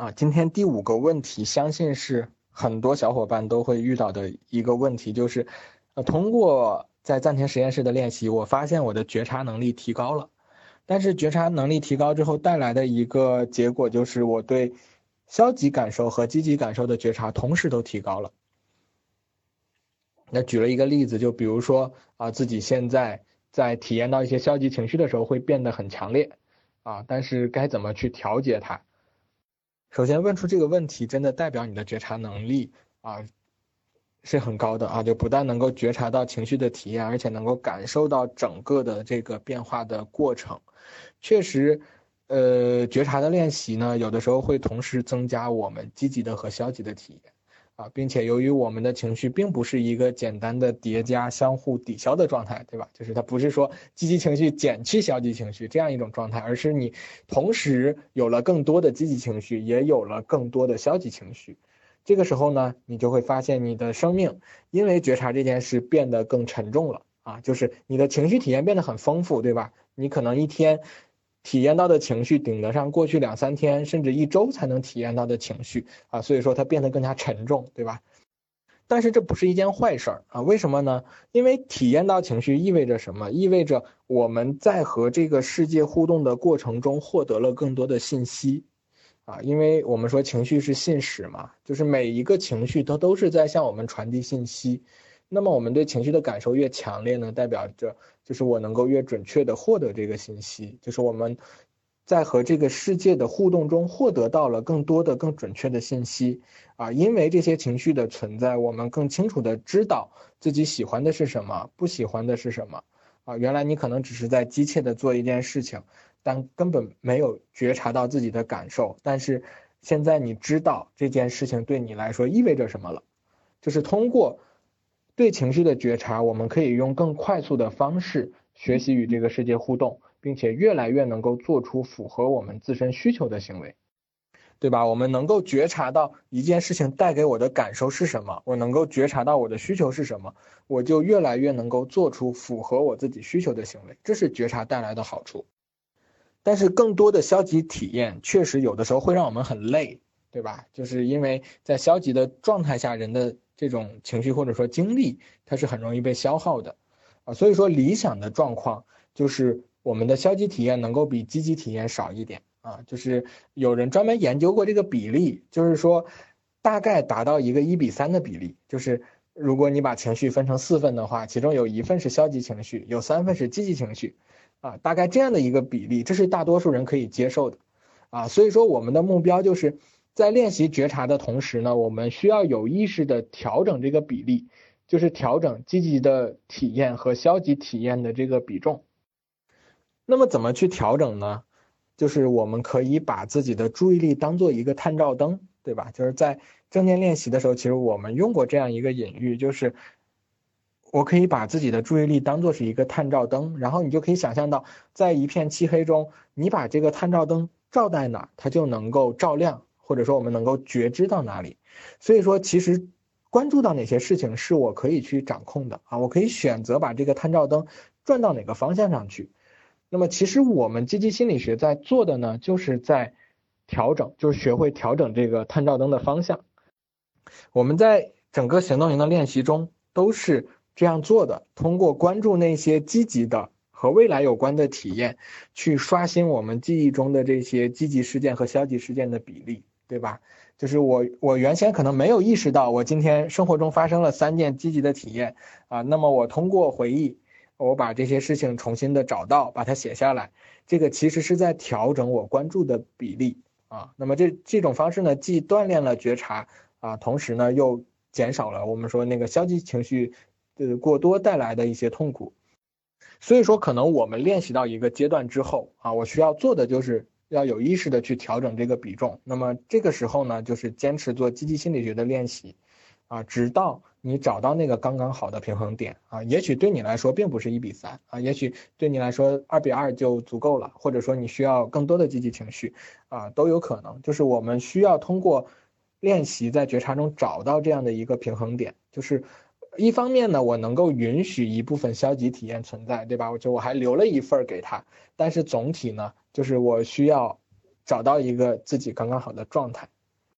啊，今天第五个问题，相信是很多小伙伴都会遇到的一个问题，就是，呃，通过在暂停实验室的练习，我发现我的觉察能力提高了，但是觉察能力提高之后带来的一个结果就是我对消极感受和积极感受的觉察同时都提高了。那举了一个例子，就比如说啊，自己现在在体验到一些消极情绪的时候会变得很强烈。啊，但是该怎么去调节它？首先问出这个问题，真的代表你的觉察能力啊是很高的啊，就不但能够觉察到情绪的体验，而且能够感受到整个的这个变化的过程。确实，呃，觉察的练习呢，有的时候会同时增加我们积极的和消极的体验。啊，并且由于我们的情绪并不是一个简单的叠加、相互抵消的状态，对吧？就是它不是说积极情绪减去消极情绪这样一种状态，而是你同时有了更多的积极情绪，也有了更多的消极情绪。这个时候呢，你就会发现你的生命因为觉察这件事变得更沉重了啊，就是你的情绪体验变得很丰富，对吧？你可能一天。体验到的情绪顶得上过去两三天甚至一周才能体验到的情绪啊，所以说它变得更加沉重，对吧？但是这不是一件坏事儿啊，为什么呢？因为体验到情绪意味着什么？意味着我们在和这个世界互动的过程中获得了更多的信息啊，因为我们说情绪是信使嘛，就是每一个情绪它都是在向我们传递信息。那么我们对情绪的感受越强烈呢，代表着就是我能够越准确的获得这个信息，就是我们在和这个世界的互动中获得到了更多的、更准确的信息啊。因为这些情绪的存在，我们更清楚的知道自己喜欢的是什么，不喜欢的是什么啊。原来你可能只是在机械的做一件事情，但根本没有觉察到自己的感受，但是现在你知道这件事情对你来说意味着什么了，就是通过。对情绪的觉察，我们可以用更快速的方式学习与这个世界互动，并且越来越能够做出符合我们自身需求的行为，对吧？我们能够觉察到一件事情带给我的感受是什么，我能够觉察到我的需求是什么，我就越来越能够做出符合我自己需求的行为，这是觉察带来的好处。但是更多的消极体验确实有的时候会让我们很累，对吧？就是因为在消极的状态下，人的。这种情绪或者说精力，它是很容易被消耗的，啊，所以说理想的状况就是我们的消极体验能够比积极体验少一点，啊，就是有人专门研究过这个比例，就是说大概达到一个一比三的比例，就是如果你把情绪分成四份的话，其中有一份是消极情绪，有三份是积极情绪，啊，大概这样的一个比例，这是大多数人可以接受的，啊，所以说我们的目标就是。在练习觉察的同时呢，我们需要有意识的调整这个比例，就是调整积极的体验和消极体验的这个比重。那么怎么去调整呢？就是我们可以把自己的注意力当做一个探照灯，对吧？就是在正念练习的时候，其实我们用过这样一个隐喻，就是我可以把自己的注意力当做是一个探照灯，然后你就可以想象到，在一片漆黑中，你把这个探照灯照在哪，它就能够照亮。或者说我们能够觉知到哪里，所以说其实关注到哪些事情是我可以去掌控的啊，我可以选择把这个探照灯转到哪个方向上去。那么其实我们积极心理学在做的呢，就是在调整，就是学会调整这个探照灯的方向。我们在整个行动营的练习中都是这样做的，通过关注那些积极的。和未来有关的体验，去刷新我们记忆中的这些积极事件和消极事件的比例。对吧？就是我，我原先可能没有意识到，我今天生活中发生了三件积极的体验啊。那么我通过回忆，我把这些事情重新的找到，把它写下来。这个其实是在调整我关注的比例啊。那么这这种方式呢，既锻炼了觉察啊，同时呢又减少了我们说那个消极情绪呃过多带来的一些痛苦。所以说，可能我们练习到一个阶段之后啊，我需要做的就是。要有意识的去调整这个比重，那么这个时候呢，就是坚持做积极心理学的练习，啊，直到你找到那个刚刚好的平衡点啊，也许对你来说并不是一比三啊，也许对你来说二比二就足够了，或者说你需要更多的积极情绪啊，都有可能。就是我们需要通过练习在觉察中找到这样的一个平衡点，就是一方面呢，我能够允许一部分消极体验存在，对吧？我就我还留了一份给他，但是总体呢。就是我需要找到一个自己刚刚好的状态。